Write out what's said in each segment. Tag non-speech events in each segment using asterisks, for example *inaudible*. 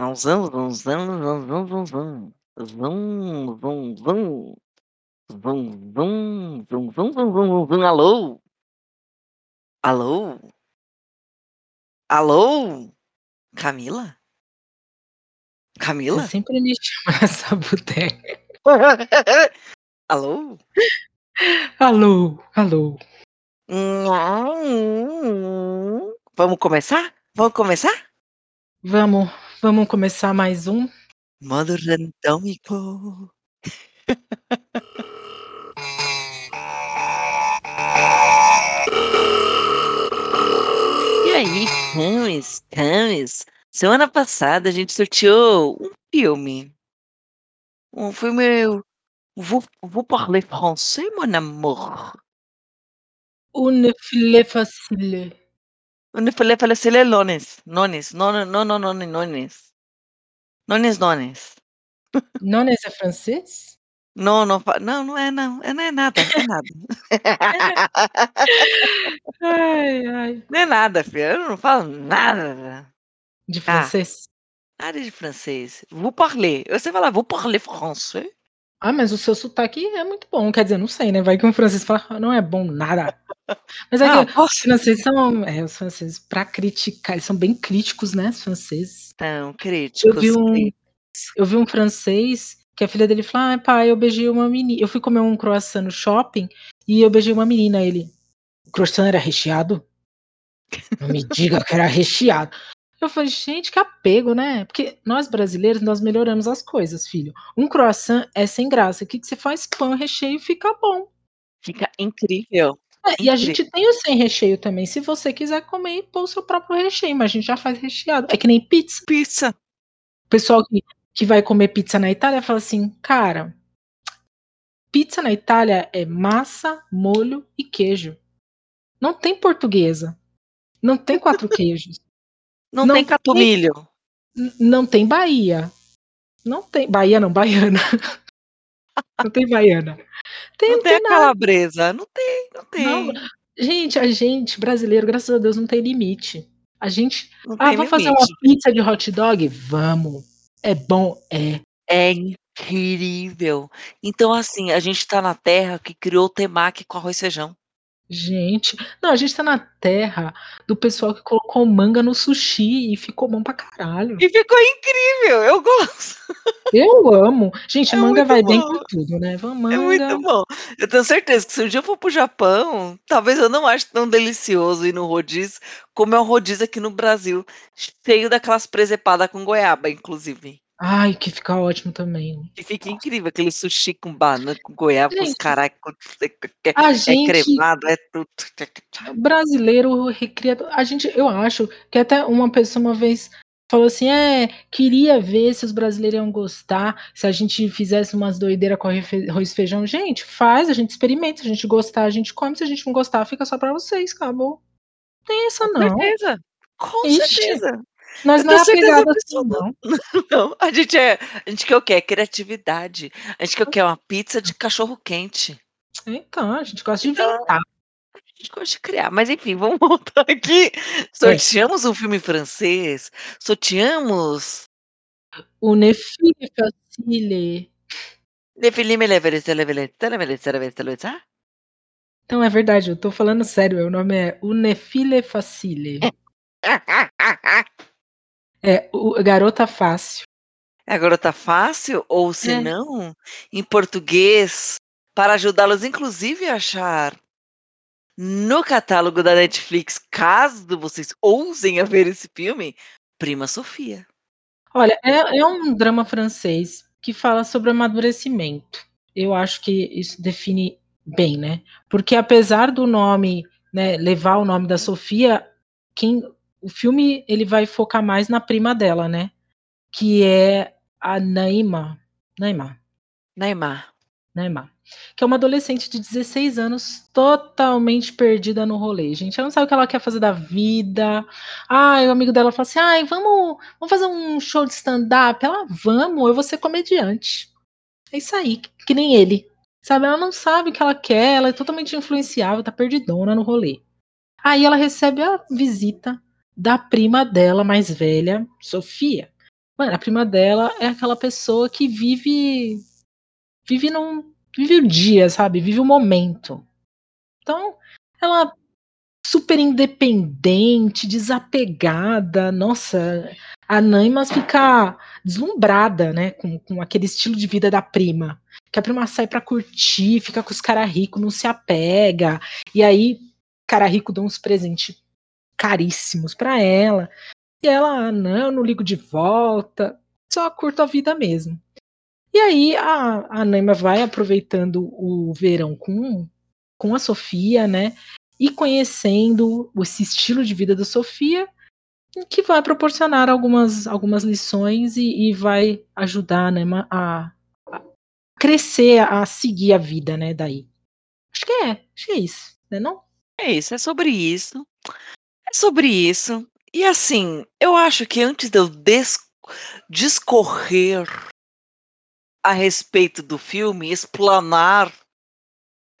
Zum, zum, zum, zum, zum, zum, zum. Zum, zum, zum. Zum, zum, zum, zum, zum, zum, zum, alô? Alô? Alô? Camila? Você Camila? sempre me chama *laughs* nessa boteca. *laughs* Alô? Alô, alô. Vamos começar? Vamos começar? Vamos, vamos começar mais um. Modo randômico. E aí, como estamos? Semana passada a gente sorteou um filme. Um filme. Vous, vous parlez français, mon amour? Une filet facile. Eu falei, falei assim, é Lones. Nones. Non, non, non, non, nones. Nones, nones. Nones é francês? Não, não, fa- não, não é, não. É, não é nada, é nada. Ai, ai. Não é nada, filho. Eu não falo nada. De Ah. francês? Nada de francês. Vous parlez. Você fala, vous parlez français? Ah, mas o seu sotaque é muito bom. Quer dizer, não sei, né? Vai que um francês fala, "Ah, não é bom nada. *laughs* Mas é Ah, que os posso? franceses são. É, os franceses, pra criticar, eles são bem críticos, né? Os franceses. Então, críticos. Eu vi um, críticos. eu vi um francês que a filha dele falou: Ah, pai, eu beijei uma menina. Eu fui comer um croissant no shopping e eu beijei uma menina. Ele, o croissant era recheado? Não me diga que era recheado. Eu falei, gente, que apego, né? Porque nós brasileiros, nós melhoramos as coisas, filho. Um croissant é sem graça. O que, que você faz? Pão, recheio fica bom. Fica incrível. É, e a gente tem o sem recheio também. Se você quiser comer e pôr o seu próprio recheio, mas a gente já faz recheado. É que nem pizza. Pizza. O pessoal que, que vai comer pizza na Itália fala assim, cara, pizza na Itália é massa, molho e queijo. Não tem portuguesa. Não tem quatro *laughs* queijos. Não, Não tem tem- catumilho. N- Não tem Bahia. Não tem. Bahia não, *laughs* baiana. Não tem baiana. Tem, Não tem a calabresa. Não tem, não tem. Não, Gente, a gente, brasileiro, graças a Deus, não tem limite. A gente. Não Ah, tem vamos fazer uma pizza de hot dog? Vamos. É bom? É. É incrível. Então, assim, a gente tá na terra que criou o temaki com arroz e feijão. Gente. Não, a gente tá na terra do pessoal que colocou manga no sushi e ficou bom pra caralho. E ficou incrível. Eu gosto. Eu amo. Gente, É manga vai bem bom. com tudo, né? É manga. muito bom. Eu tenho certeza que se um dia eu for pro Japão, talvez eu não ache tão delicioso ir no rodízio como é o rodízio aqui no Brasil, cheio daquelas presepadas com goiaba, inclusive. Ai, que fica ótimo também. Que fica incrível, aquele sushi com banana, com goiaba, com os carai, com- é, A é cremado, é tudo. brasileiro recria. A gente, eu acho que até uma pessoa uma vez falou assim: é, queria ver se os brasileiros iam gostar, se a gente fizesse umas doideiras com arroz e feijão. Gente, faz, a gente experimenta. Se a gente gostar, a gente come. Se a gente não gostar, fica só pra vocês, acabou. Não tem essa, Com não. certeza. Com Ixi, certeza. Nós não é apegado assim, não. *laughs* Não, a gente é, a gente quer o quê? Criatividade. A gente quer o quê? Uma pizza de cachorro quente. Então, a gente gosta de Então, inventar. a gente gosta de criar. Mas enfim, vamos *laughs* voltar aqui. É. Sorteamos um filme francês. Sorteamos. O Nefile Facile. Le film Leverest, Leverest, Leverest, Leverest, Leverest. Então, é verdade, eu tô falando sério. O nome é Unefile Facile. *laughs* É, o Garota Fácil. Agora tá fácil? Ou se É. não, em português, para ajudá-los, inclusive, a achar no catálogo da Netflix, caso vocês ousem a ver esse filme, Prima Sofia. Olha, é, é um drama francês que fala sobre amadurecimento. Eu acho que isso define bem, né? Porque apesar do nome, né, levar o nome da Sofia, quem o filme ele vai focar mais na prima dela, né? Que é a Naima, Naima, Neymar. Naima, que é uma adolescente de 16 anos totalmente perdida no rolê. Gente, ela não sabe o que ela quer fazer da vida. Ai, o amigo dela fala assim: "Ai, vamos, vamos fazer um show de stand-up". Ela: "Vamos, eu vou ser comediante". É isso aí, que, que nem ele. Sabe, ela não sabe o que ela quer, ela é totalmente influenciável, tá perdidona no rolê. Aí ela recebe a visita da prima dela mais velha, Sofia. Mano, a prima dela é aquela pessoa que vive. Vive num. Vive o dia, sabe? Vive o momento. Então, ela super independente, desapegada. Nossa, a Naimas fica deslumbrada, né, com, com aquele estilo de vida da prima. Que a prima sai pra curtir, fica com os caras ricos, não se apega. E aí, cara rico dá uns presentes caríssimos para ela. E ela, ah, não, não ligo de volta, só curto a vida mesmo. E aí a, a Naima vai aproveitando o verão com, com a Sofia, né? E conhecendo esse estilo de vida da Sofia, que vai proporcionar algumas, algumas lições e, e vai ajudar a Naima a, a, crescer, a seguir a vida, né? Daí. Acho que é, acho que é isso, né? Não? É isso, é sobre isso. É sobre isso. E assim, eu acho que antes de eu discorrer a respeito do filme, explanar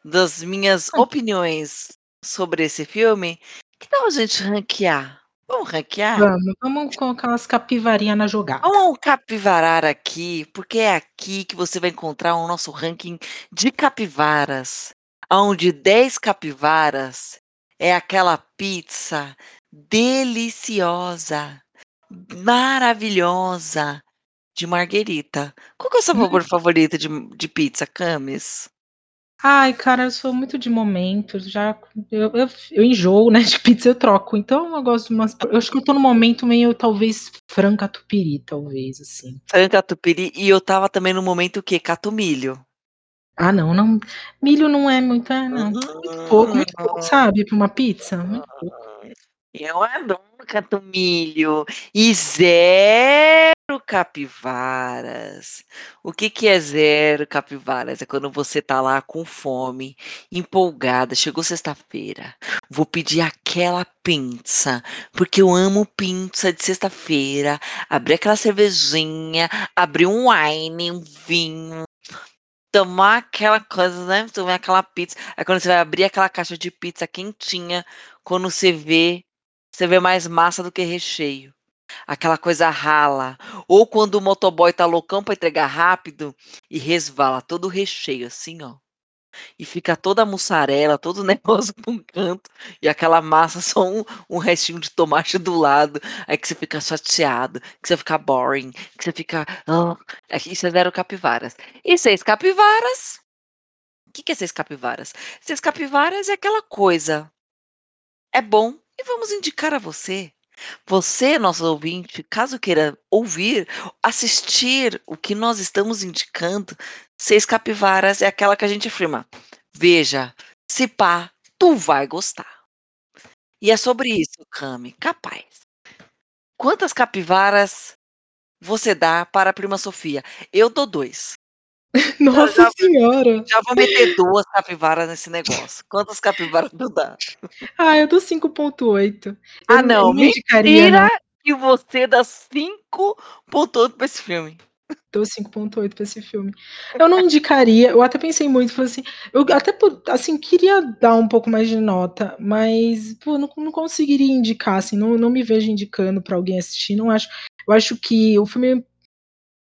das minhas Hum. opiniões sobre esse filme, que tal a gente ranquear? Vamos ranquear? Vamos, vamos colocar umas capivarinhas na jogada. Vamos capivarar aqui, porque é aqui que você vai encontrar o nosso ranking de capivaras, onde 10 capivaras é aquela pizza deliciosa, maravilhosa de marguerita. Qual que é o seu Hum. sabor favorito de, de pizza, Camis? Ai, cara, eu sou muito de momento, já eu, eu, eu enjoo, né, de pizza eu troco, então eu gosto de umas, eu acho que eu tô no momento meio, talvez, franca tupiri, talvez, assim. Franca tupiri, e eu tava também no momento que catumilho. Ah, não, não, milho não é muito, é, não, muito pouco, muito pouco, sabe, pra uma pizza, muito pouco. Eu adoro catumilho e zero capivaras. O que que é zero capivaras? É quando você tá lá com fome, empolgada, chegou sexta-feira, vou pedir aquela pizza, porque eu amo pizza de sexta-feira, abrir aquela cervejinha, abrir um wine, um vinho, tomar aquela coisa, né, tomar aquela pizza, aí quando você vai abrir aquela caixa de pizza quentinha, quando você vê você vê mais massa do que recheio. Aquela coisa rala. Ou quando o motoboy tá loucão pra entregar rápido e resvala todo o recheio, assim, ó. E fica toda a mussarela, todo o *laughs* negócio pra um canto. E aquela massa *laughs* só um, um restinho de tomate do lado. Aí que você fica chateado, que você fica boring, que você fica. Oh. Isso é zero capivaras. E seis capivaras? O que, que é seis capivaras? Seis capivaras é aquela coisa. É bom, e vamos indicar a você. Você, nosso ouvinte, caso queira ouvir, assistir o que nós estamos indicando, Seis Capivaras é aquela que a gente afirma. Veja, se pá, tu vai gostar. E é sobre isso, Cami, capaz. Quantas capivaras você dá para a prima Sofia? Eu dou dois. *laughs* Nossa já, senhora! Já vou meter duas capivaras nesse negócio. Quantas capivaras tu dá? Ah, eu dou 5.8. Ah, não, eu não indicaria, não. que você dá 5.8 pra esse filme. Dou 5.8 pra esse filme. Eu não indicaria, eu até pensei muito, falei assim, eu até assim, queria dar um pouco mais de nota, mas pô, não, não conseguiria indicar, assim, não, não me vejo indicando para alguém assistir, não acho. Eu acho que o filme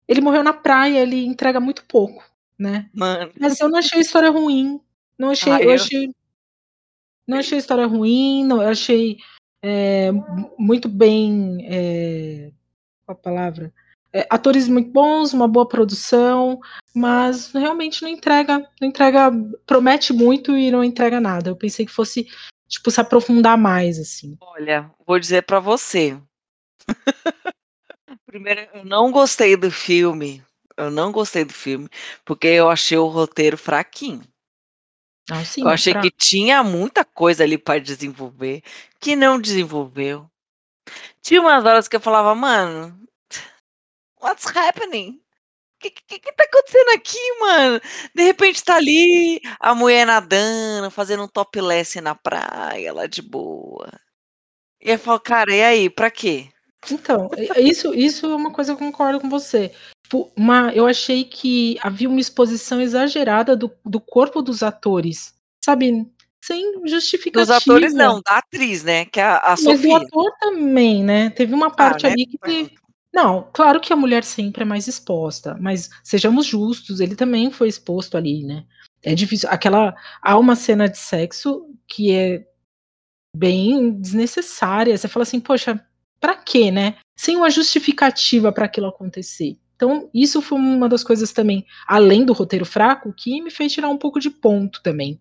ele morreu na praia, ele entrega muito pouco, né? Mano. Mas eu não achei a história ruim. Não achei, ah, eu... eu achei. Não achei a história ruim, não, eu achei é, muito bem. É, qual a palavra? É, atores muito bons, uma boa produção, mas realmente não entrega, não entrega, promete muito e não entrega nada. Eu pensei que fosse tipo se aprofundar mais assim. Olha, vou dizer para você. *laughs* Primeiro, eu não gostei do filme. Eu não gostei do filme porque eu achei o roteiro fraquinho. Ah, sim, eu achei pra... que tinha muita coisa ali para desenvolver que não desenvolveu. Tinha umas horas que eu falava, mano, what's happening? O que, que, que tá acontecendo aqui, mano? De repente tá ali a mulher nadando, fazendo um topless na praia, lá de boa. E eu falo, cara, e aí, pra quê? Então, isso, isso é uma coisa que eu concordo com você. Tipo, uma, eu achei que havia uma exposição exagerada do, do corpo dos atores, sabe? Sem justificativa. Dos atores não, da atriz, né? Que é a, a Mas Sofia. do ator também, né? Teve uma parte ah, ali né? que teve, Não, claro que a mulher sempre é mais exposta, mas sejamos justos, ele também foi exposto ali, né? É difícil. Aquela. Há uma cena de sexo que é bem desnecessária. Você fala assim, poxa, pra quê, né? Sem uma justificativa para aquilo acontecer. Então, isso foi uma das coisas também, além do roteiro fraco, que me fez tirar um pouco de ponto também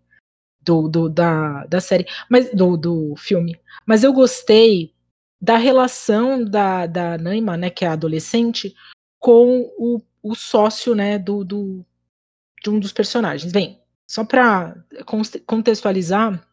do, do da, da série, mas do, do filme. Mas eu gostei da relação da, da Naima, né, que é adolescente, com o, o sócio, né, do, do, de um dos personagens. Bem, só para contextualizar,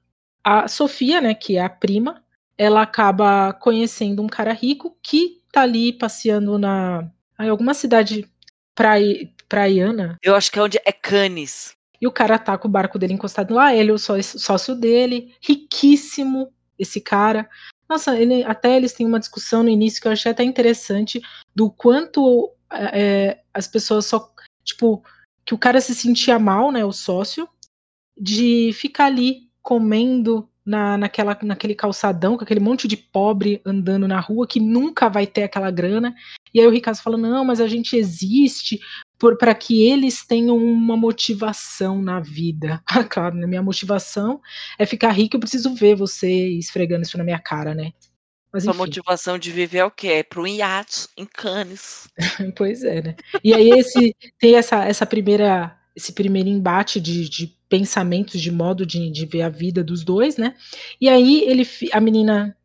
a Sofia, né, que é a prima, ela acaba conhecendo um cara rico que tá ali passeando na em alguma cidade prai, praiana. Eu acho que é onde é Cannes. E o cara tá com o barco dele encostado lá, ele é o sócio dele, riquíssimo, esse cara. Nossa, ele, até eles têm uma discussão no início que eu achei até interessante do quanto é, as pessoas só, tipo, que o cara se sentia mal, né, o sócio, de ficar ali comendo na, naquela, naquele calçadão com aquele monte de pobre andando na rua que nunca vai ter aquela grana. E aí o Ricardo fala: não, mas a gente existe para que eles tenham uma motivação na vida. *laughs* Ah, claro, né? minha motivação é ficar rico, eu preciso ver você esfregando isso na minha cara, né? Mas, Sua motivação de viver é o quê? É pro iate em Cannes. *laughs* pois é, né? E aí esse tem essa, essa primeira esse primeiro embate de, de pensamentos, de modo de, de, ver a vida dos dois, né? E aí ele, a menina,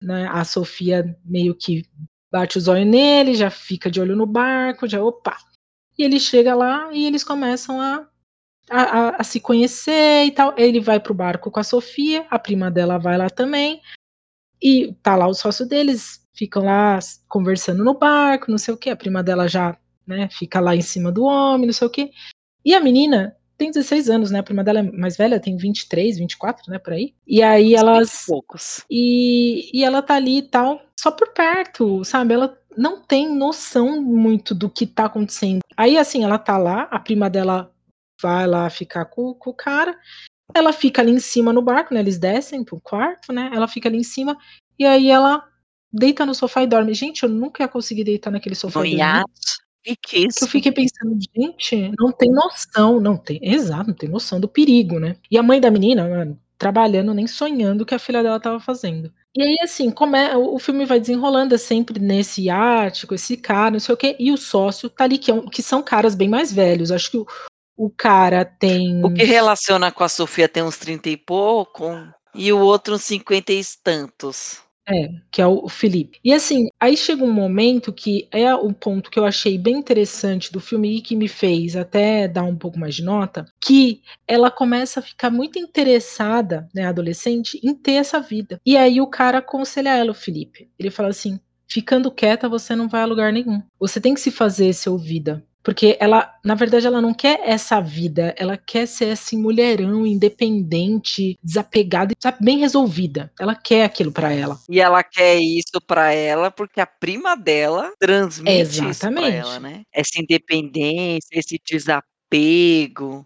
né, a Sofia meio que bate os olhos nele, já fica de olho no barco, já opa. E ele chega lá e eles começam a, a, a se conhecer e tal. Ele vai pro barco com a Sofia, a prima dela vai lá também. E tá lá o sócio deles, ficam lá conversando no barco, não sei o que. A prima dela já né, fica lá em cima do homem, não sei o que. E a menina tem 16 anos, né? A prima dela é mais velha, tem 23, 24, né? Por aí. E aí elas. Poucos. E, e ela tá ali e tal, só por perto, sabe? Ela não tem noção muito do que tá acontecendo. Aí, assim, ela tá lá, a prima dela vai lá ficar com, com o cara. Ela fica ali em cima no barco, né? Eles descem pro quarto, né? Ela fica ali em cima. E aí ela deita no sofá e dorme. Gente, eu nunca ia conseguir deitar naquele sofá. No iate. Que que isso? eu fiquei pensando, gente, não tem noção, não tem, exato, não tem noção do perigo, né? E a mãe da menina, mano, trabalhando, nem sonhando o que a filha dela tava fazendo. E aí, assim, como é, o filme vai desenrolando, é sempre nesse com esse cara, não sei o quê, e o sócio tá ali, que, é um, que são caras bem mais velhos. Acho que o, o cara tem. O que relaciona com a Sofia tem uns 30 e pouco, e o outro uns 50 e tantos. É, que é o Felipe. E assim, aí chega um momento que é o ponto que eu achei bem interessante do filme e que me fez até dar um pouco mais de nota, que ela começa a ficar muito interessada, né, adolescente, em ter essa vida. E aí o cara aconselha ela, o Felipe. Ele fala assim: ficando quieta você não vai a lugar nenhum. Você tem que se fazer ser ouvida. Porque ela, na verdade, ela não quer essa vida, ela quer ser assim, mulherão, independente, desapegada, sabe, bem resolvida. Ela quer aquilo para ela. E ela quer isso para ela porque a prima dela transmite Exatamente. isso pra ela, né? Essa independência, esse desapego,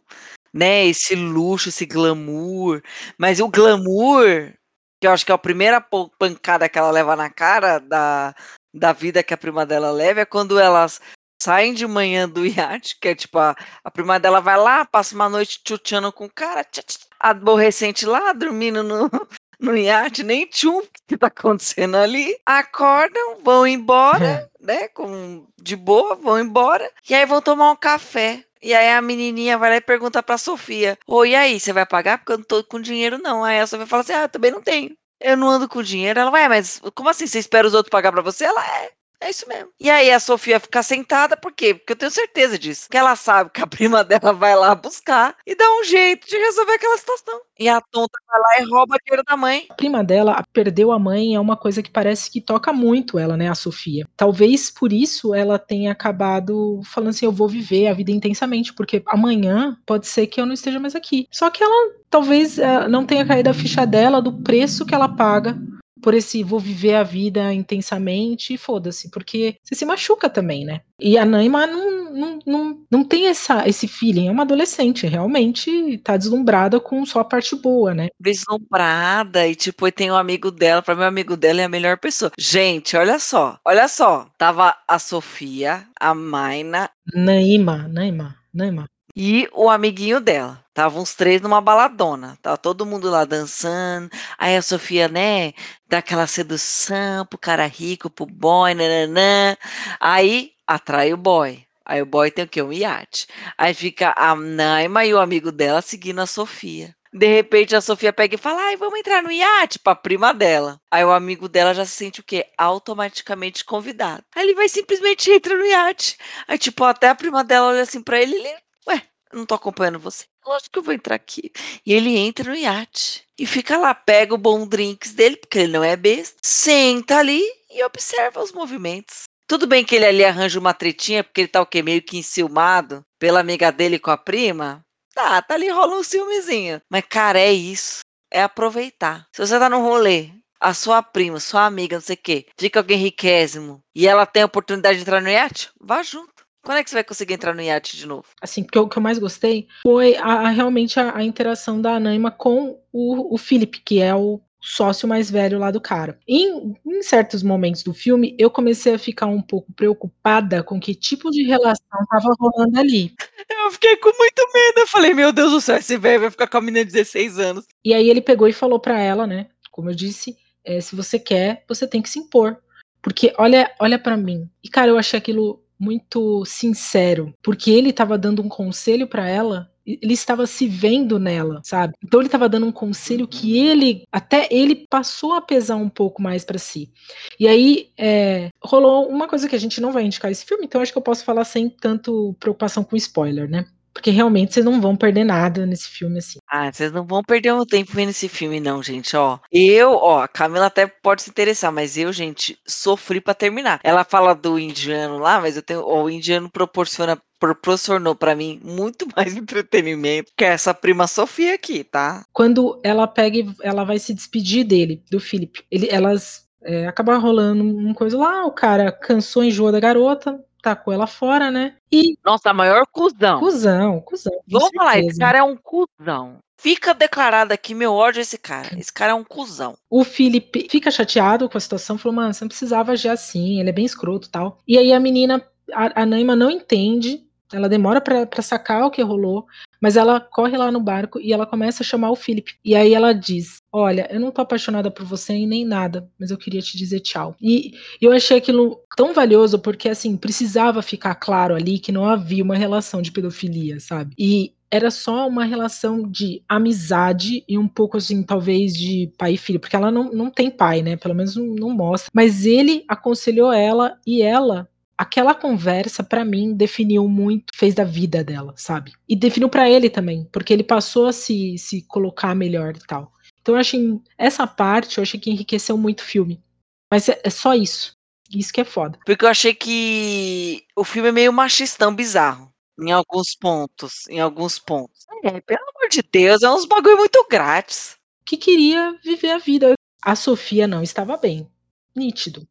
né? Esse luxo, esse glamour. Mas o glamour, que eu acho que é a primeira pancada que ela leva na cara da, da vida que a prima dela leva, é quando elas saem de manhã do iate, que é tipo, a, a prima dela vai lá, passa uma noite chuteando com o cara, tch, tch, aborrecente lá, dormindo no, *laughs* no iate, nem tchum *laughs* que tá acontecendo ali. Acordam, vão embora, *laughs* né? Com, de boa, vão embora. E aí vão tomar um café. E aí a menininha vai lá e pergunta pra Sofia: Oi, e aí, você vai pagar? Porque eu não tô com dinheiro, não. Aí a Sofia fala assim: Ah, também não tenho. Eu não ando com dinheiro. Ela vai, mas como assim? Você espera os outros pagar pra você? Ela é. É isso mesmo. E aí a Sofia fica sentada, por quê? Porque eu tenho certeza disso. Que ela sabe que a *laughs* prima dela vai lá buscar e dá um jeito de resolver aquela situação. E a tonta vai lá e rouba dinheiro da mãe. A prima dela perdeu a mãe é uma coisa que parece que toca muito ela, né, a Sofia. Talvez por isso ela tenha acabado falando assim, eu vou viver a vida intensamente, porque amanhã pode ser que eu não esteja mais aqui. Só que ela talvez eh, não tenha caído a ficha dela do preço que ela paga por esse vou viver a vida intensamente e foda-se, porque você se machuca também, né? E a Naima não, não, não, não tem essa, esse feeling, é uma adolescente, realmente tá deslumbrada com só a parte boa, né? Deslumbrada, e tipo, tem um amigo dela, para meu amigo dela é a melhor pessoa. Gente, olha só, olha só, tava a Sofia, a Maina. Naima, Naima, Naima. E o amiguinho dela. Estavam os três numa baladona. Tava todo mundo lá dançando. Aí a Sofia, né, dá aquela sedução pro cara rico, pro boy, nananã. Aí atrai o boy. Aí o boy tem o quê? Um iate. Aí fica a Naima e o amigo dela seguindo a Sofia. De repente a Sofia pega e fala: Ai, vamos entrar no iate pra prima dela. Aí o amigo dela já se sente o quê? Automaticamente convidado. Aí ele vai simplesmente entrar no iate. Aí, tipo, até a prima dela olha assim pra ele ele Ué, não tô acompanhando você. Lógico que eu vou entrar aqui. E ele entra no iate. E fica lá, pega o bom drinks dele, porque ele não é besta. Senta ali e observa os movimentos. Tudo bem que ele ali arranja uma tretinha, porque ele tá o quê? Meio que enciumado pela amiga dele com a prima. Tá, tá ali rola um ciúmezinho. Mas, cara, é isso. É aproveitar. Se você tá no rolê, a sua prima, sua amiga, não sei o quê, fica alguém riquésimo e ela tem a oportunidade de entrar no iate, vá junto. Quando é que você vai conseguir entrar no iate de novo? Assim, porque o que eu mais gostei foi a, a realmente a, a, interação da Anaima com o, o Philip, que é o sócio mais velho lá do cara. Em, em, certos momentos do filme, eu comecei a ficar um pouco preocupada com que tipo de relação tava rolando ali. *laughs* Eu fiquei com muito medo. Eu falei, meu Deus do céu, esse velho vai ficar com a menina de 16 anos. E aí ele pegou e falou para ela, né? Como eu disse, é, se você quer, você tem que se impor. Porque olha, olha para mim. E cara, eu achei aquilo muito sincero, porque ele estava dando um conselho para ela ele estava se vendo nela, sabe? Então ele estava dando um conselho que ele, até ele passou a pesar um pouco mais para si. E aí é, rolou uma coisa que a gente não vai indicar esse filme, então acho que eu posso falar sem tanto preocupação com spoiler, né? Porque realmente vocês não vão perder nada nesse filme, assim. Ah, vocês não vão perder um tempo vendo esse filme, não, gente, ó. Eu, ó, a Camila até pode se interessar, mas eu, gente, sofri para terminar. Ela fala do indiano lá, mas eu tenho. Ó, o indiano proporciona proporcionou para mim muito *laughs* mais entretenimento que essa prima Sofia aqui, tá? Quando ela pega e ela vai se despedir dele, do Felipe, ele, elas é, acaba rolando uma coisa lá, o cara cansou, enjoou da garota, tacou ela fora, né? E. Nossa, maior cuzão. Cusão, cuzão. Vamos falar, esse cara é um cuzão. Fica declarado aqui meu ódio a esse cara. Esse cara é um cuzão. O Felipe fica chateado com a situação, falou, mano, você não precisava agir assim, ele é bem escroto tal. E aí a menina, a, a Naima não entende, ela demora para sacar o que rolou, mas ela corre lá no barco e ela começa a chamar o Philip. E aí ela diz: Olha, eu não tô apaixonada por você e nem nada, mas eu queria te dizer tchau. E eu achei aquilo tão valioso porque, assim, precisava ficar claro ali que não havia uma relação de pedofilia, sabe? E era só uma relação de amizade e um pouco assim, talvez de pai e filho, porque ela não, não tem pai, né? Pelo menos não, não mostra. Mas ele aconselhou ela e ela aquela conversa para mim definiu muito, fez da vida dela, sabe? E definiu para ele também, porque ele passou a se, se colocar melhor e tal. Então eu achei essa parte, eu achei que enriqueceu muito o filme. Mas é, é só isso. Isso que é foda. Porque eu achei que o filme é meio machistão bizarro. Em alguns pontos. Em alguns pontos. É, pelo amor de Deus, é uns bagulho muito grátis. Que queria viver a vida. A Sofia não estava bem. Nítido.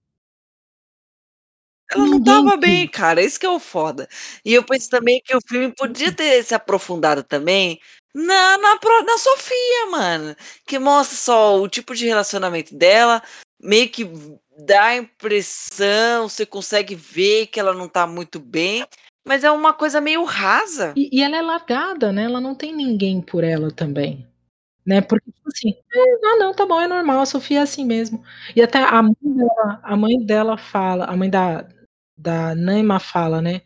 Ela não estava bem, cara, isso que é o foda. E eu penso também que o filme podia ter se aprofundado também na na na Sofia, mano, que mostra só o tipo de relacionamento dela, meio que dá a impressão, você consegue ver que ela não tá muito bem, mas é uma coisa meio rasa. E e ela é largada, né, ela não tem ninguém por ela também. Né, porque, tipo assim, "Ah não, tá bom, é normal, a Sofia é assim mesmo". E até a mãe dela a mãe dela fala a mãe da da Naima fala, né,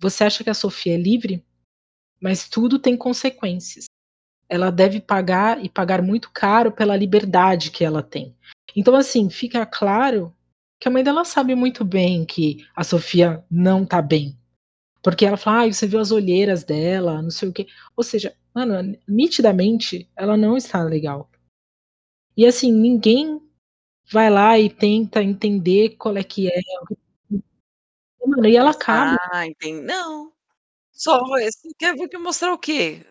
"Você acha que a Sofia é livre? Mas tudo tem consequências. Ela deve pagar e pagar muito caro pela liberdade que ela tem". Então, assim, fica claro que a mãe dela sabe muito bem que a Sofia não tá bem. Porque ela fala: "Ai, você viu as olheiras dela, não sei o quê". Ou seja, mano, nitidamente ela não está legal. E assim, ninguém vai lá e tenta entender qual é que é. Mano, e ela acaba. Ah, entendi. Não. Só esse quer ver que mostrar o quê?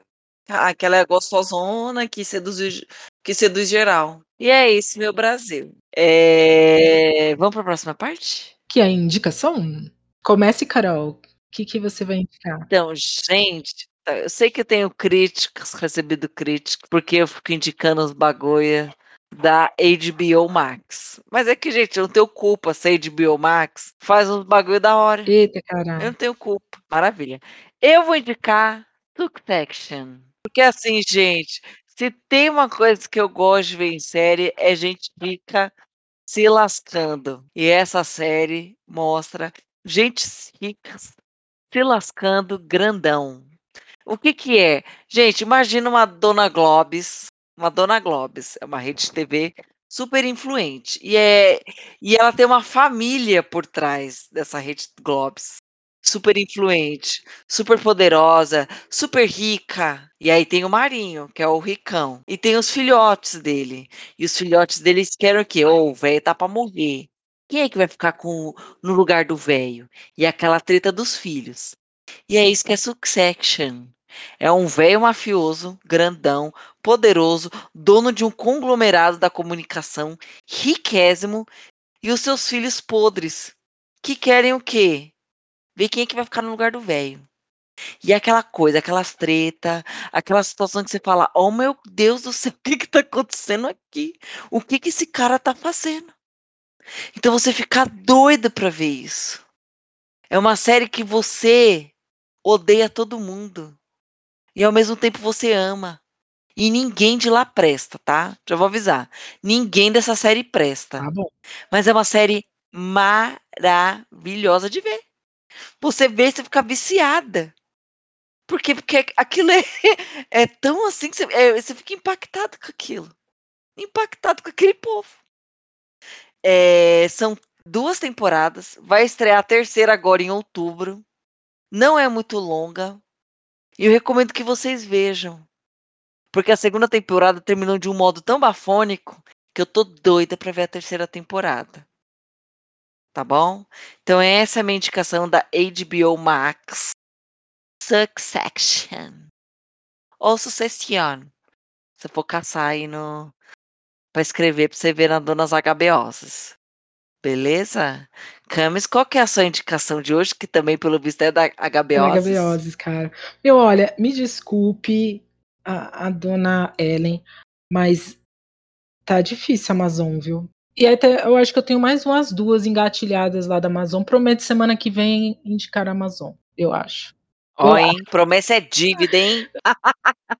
Ah, que ela é gostosona, que seduziu que seduz geral. E é isso, meu Brasil. É... Vamos para a próxima parte? Que é a indicação? Comece, Carol. O que, que você vai indicar? Então, gente, tá, eu sei que eu tenho críticas, recebido críticas, porque eu fico indicando os bagulho da HBO Max. Mas é que, gente, eu não tenho culpa se a HBO Max faz uns bagulho da hora. Eita, Eu caralho. não tenho culpa. Maravilha. Eu vou indicar Succession. Porque assim, gente, se tem uma coisa que eu gosto de ver em série, é gente rica se lascando. E essa série mostra gente rica se lascando grandão. O que que é? Gente, imagina uma Dona Globes, uma Dona Globes, é uma rede de TV super influente. E, é, e ela tem uma família por trás dessa rede Globes. Super influente, super poderosa, super rica. E aí tem o Marinho, que é o ricão. E tem os filhotes dele. E os filhotes deles querem o quê? Ô, o velho tá pra morrer. Quem é que vai ficar com, no lugar do velho? E aquela treta dos filhos. E é isso que é Succession. É um velho mafioso, grandão, poderoso, dono de um conglomerado da comunicação, riquésimo, e os seus filhos podres, que querem o quê? Ver quem é que vai ficar no lugar do velho. E aquela coisa, aquelas treta, aquela situação que você fala, oh meu Deus do céu, *laughs* o que que tá acontecendo aqui? O que que esse cara tá fazendo? Então você fica doida pra ver isso. É uma série que você odeia todo mundo. E ao mesmo tempo você ama. E ninguém de lá presta, tá? Já vou avisar. Ninguém dessa série presta. Tá bom. Mas é uma série maravilhosa de ver. Você vê, você fica viciada. Por quê? Porque *laughs* aquilo é, é tão assim que você, é, você fica impactado com aquilo. Impactado com aquele povo. É, são duas temporadas. Vai estrear a terceira agora em outubro. Não é muito longa. E eu recomendo que vocês vejam. Porque a segunda temporada terminou de um modo tão bafônico que eu tô doida pra ver a terceira temporada. Tá bom? Então essa é a minha indicação da HBO Max. Succession. Ou Succession. Se for caçar aí no... Pra escrever pra você ver na Donas HBOs. Beleza? Camis, qual que é a sua indicação de hoje? Que também, pelo visto, é da HBOs. HBOs, cara. Meu, olha, me desculpe a, a dona Ellen, mas tá difícil a Amazon, viu? E até eu acho que eu tenho mais umas duas engatilhadas lá da Amazon. Prometo semana que vem indicar a Amazon, eu acho. Ó, hein? Promessa é dívida, hein? *laughs*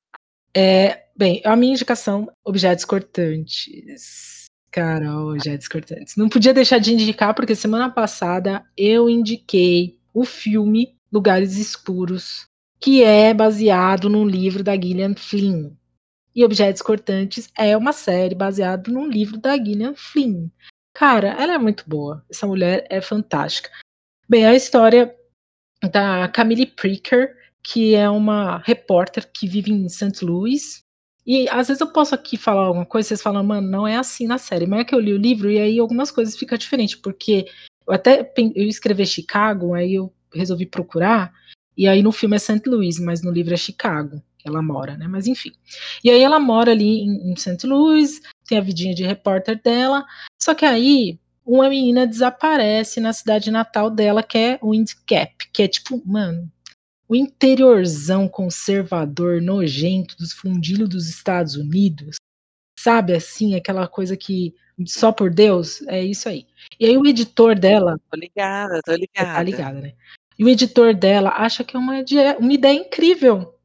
É, bem, a minha indicação, objetos cortantes. Carol, objetos cortantes. Não podia deixar de indicar, porque semana passada eu indiquei o filme Lugares Escuros, que é baseado num livro da Gillian Flynn. E Objetos Cortantes é uma série baseada num livro da Gillian Flynn. Cara, ela é muito boa. Essa mulher é fantástica. Bem, a história da Camille Pricker, que é uma repórter que vive em St. Louis. E às vezes eu posso aqui falar alguma coisa, vocês falam, mano, não é assim na série. Mas é que eu li o livro e aí algumas coisas ficam diferentes, porque eu até eu escrevi Chicago, aí eu resolvi procurar, e aí no filme é St. Louis, mas no livro é Chicago, que ela mora, né? Mas enfim. E aí ela mora ali em, em St. Louis, tem a vidinha de repórter dela, só que aí uma menina desaparece na cidade natal dela, que é Windcap, que é tipo, mano, o interiorzão conservador, nojento dos fundilhos dos Estados Unidos, sabe assim, aquela coisa que só por Deus, é isso aí. E aí o editor dela, Tô ligada, tô tá ligada. ligada, né? E o editor dela acha que é uma, ide- uma ideia incrível.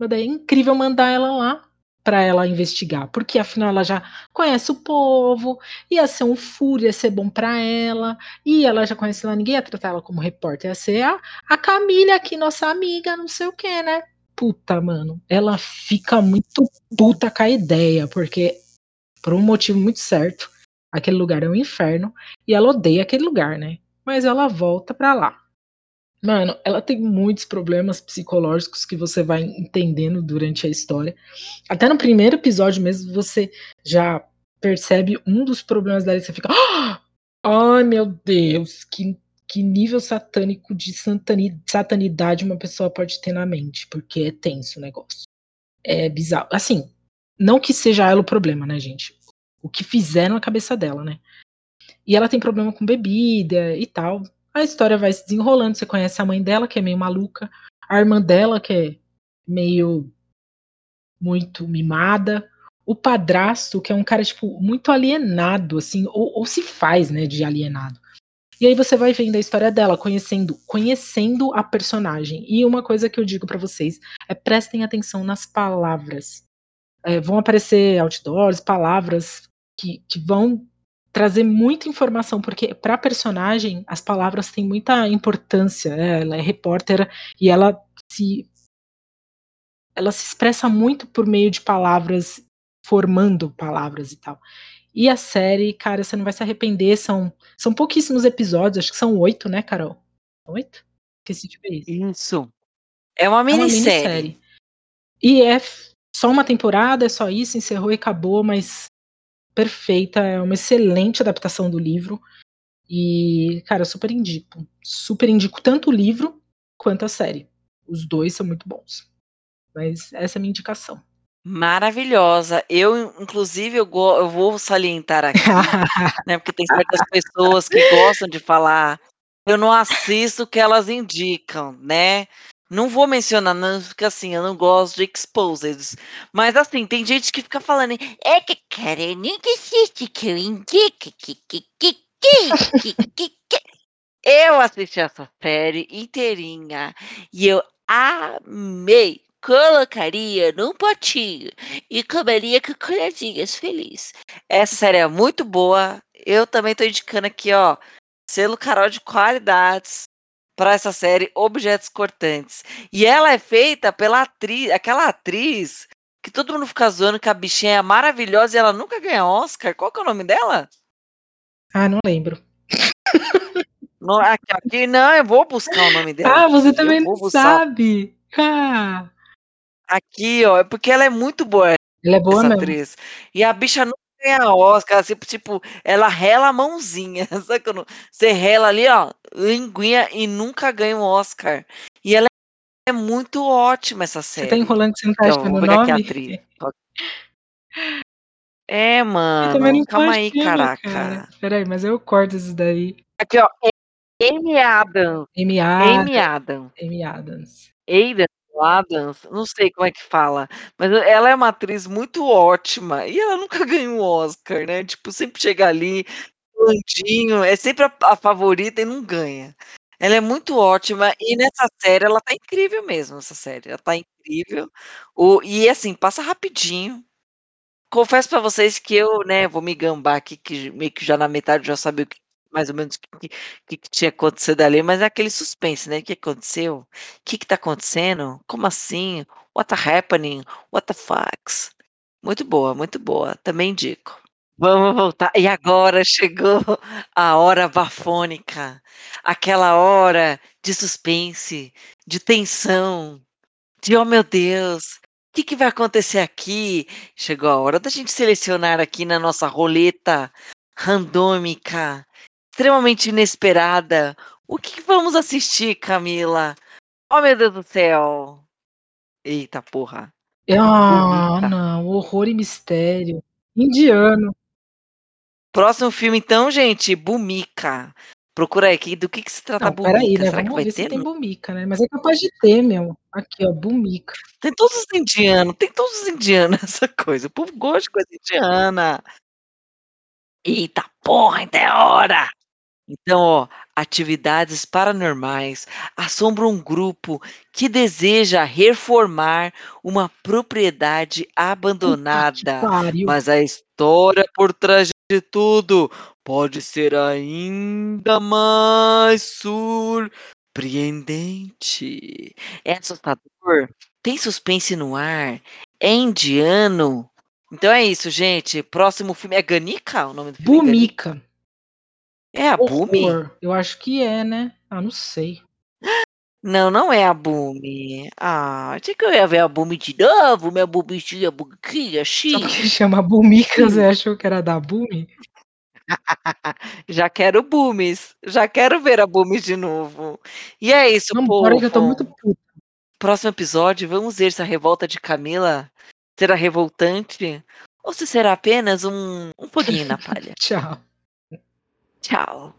Uma ideia incrível mandar ela lá para ela investigar, porque afinal ela já conhece o povo, ia ser um furo, ia ser bom para ela, e ela já conhece lá, ninguém ia tratar ela como repórter, ia ser a, a Camila aqui, nossa amiga, não sei o que, né? Puta, mano, ela fica muito puta com a ideia, porque por um motivo muito certo, aquele lugar é um inferno, e ela odeia aquele lugar, né? Mas ela volta pra lá. Mano, ela tem muitos problemas psicológicos que você vai entendendo durante a história. Até no primeiro episódio mesmo, você já percebe um dos problemas dela e você fica. "Ah! Ai, meu Deus, que, que nível satânico de satanidade uma pessoa pode ter na mente, porque é tenso o negócio. É bizarro. Assim, Não que seja ela o problema, né, gente? O que fizeram na cabeça dela, né? E ela tem problema com bebida e tal. A história vai se desenrolando. Você conhece a mãe dela, que é meio maluca. A irmã dela, que é meio. muito mimada. O padrasto, que é um cara, tipo, muito alienado, assim, ou, ou se faz, né, de alienado. E aí você vai vendo a história dela, conhecendo, conhecendo a personagem. E uma coisa que eu digo para vocês é prestem atenção nas palavras. É, vão aparecer outdoors, palavras que, que vão trazer muita informação, porque para a personagem as palavras têm muita importância. Né? Ela é repórter e ela se ela se expressa muito por meio de palavras, formando palavras e tal. E a série, cara, você não vai se arrepender. São, são pouquíssimos episódios, acho que são oito, né, Carol? Oito? Esqueci de ver isso. Isso. É uma minissérie. É uma minissérie. E é só uma temporada, é só isso, encerrou e acabou, mas perfeita, é uma excelente adaptação do livro. E, cara, super indico. Super indico tanto o livro quanto a série. Os dois são muito bons. Mas essa é a minha indicação. Maravilhosa. Eu, inclusive, eu, eu vou salientar aqui, *laughs* né? Porque tem certas pessoas que gostam de falar. Eu não assisto o que elas indicam, né? Não vou mencionar, não, porque assim, eu não gosto de exposed. Mas assim, tem gente que fica falando, é que cara, eu nunca assisti que eu indico, que, que, que, que, que, que. Eu assisti essa série inteirinha e eu amei. Colocaria num potinho e comeria com colherinhas feliz. Essa série é muito boa. Eu também tô indicando aqui, ó, selo Carol de qualidades para essa série Objetos Cortantes. E ela é feita pela atriz, aquela atriz que todo mundo fica zoando que a bichinha é maravilhosa e ela nunca ganha Oscar. Qual que é o nome dela? Ah, não lembro. *laughs* Não, aqui, aqui, não, eu vou buscar o nome dela. Ah, você também não sabe. Ah. Aqui, ó, é porque ela é muito boa. Ela é boa essa mesmo. atriz. E a bicha não ganha Oscar, assim, tipo, ela rela a mãozinha, *laughs* sabe quando você rela ali, ó, linguinha e nunca ganha um Oscar. E ela é muito ótima essa série. Você tá enrolando que você não tá então, achando o nome? Aqui *laughs* É, mano, calma aí, caraca. Cara. Peraí, mas eu corto isso daí. Aqui, ó, Amy Adams. Amy Adams. Amy Adams. Amy Adams. Aidan Adams, não sei como é que fala, mas ela é uma atriz muito ótima e ela nunca *laughs* ganhou um Oscar, né? Tipo, sempre chega ali, bandinho, é sempre a, a, favorita e não ganha. Ela é muito ótima e nessa série ela tá incrível mesmo, essa série, ela tá incrível. O, e assim, passa rapidinho. Confesso para vocês que eu, né, vou me gambar aqui, que meio que já na metade já sabia o que mais ou menos o que, que, que, tinha acontecido ali, mas é aquele suspense, né? O que aconteceu? O que, que tá acontecendo? Como assim? What the happening? What the fucks? Muito boa, muito boa. Também indico. Vamos voltar. E agora chegou a hora bafônica. Aquela hora de suspense, de tensão, de oh meu Deus, o que, que vai acontecer aqui? Chegou a hora da gente selecionar aqui na nossa roleta randômica extremamente inesperada. O que vamos assistir, Camila? Oh, meu Deus do céu! Eita porra! Ah, não, horror e mistério. Indiano. Próximo filme, então, gente, Bumika. Procura aqui do que, que se trata não, Bumika. Peraí, né? Será Vamos que vai ver ter? se tem né? Mas é capaz de ter, meu. Aqui, ó, Bumika. Tem todos os indianos, tem todos os indianos *laughs* essa coisa. O povo gosta de coisa indiana. Eita porra, ainda é hora! Então, ó, atividades paranormais assombram um grupo que deseja reformar uma propriedade abandonada. Mas a história por trás de tudo pode ser ainda mais surpreendente. É assustador, tem suspense no ar, é indiano. Então é isso, gente. Próximo filme é Ganica? O nome do filme? É Bumika. É a Bumi? Eu acho que é, né? Ah, não sei. Não, não é a Bumi. Ah, achei que eu ia ver a Bumi de novo, minha Bumicinha buquinha, Só porque *laughs* chama Bumica, você achou que era da Bumi? *laughs* Já quero Bumis. Já quero ver a Bumis de novo. E é isso, Vambora que eu tô muito puta. Próximo episódio, vamos ver se a revolta de Camila será revoltante ou se será apenas um, um foguinho na palha. *laughs* Tchau. Tchau.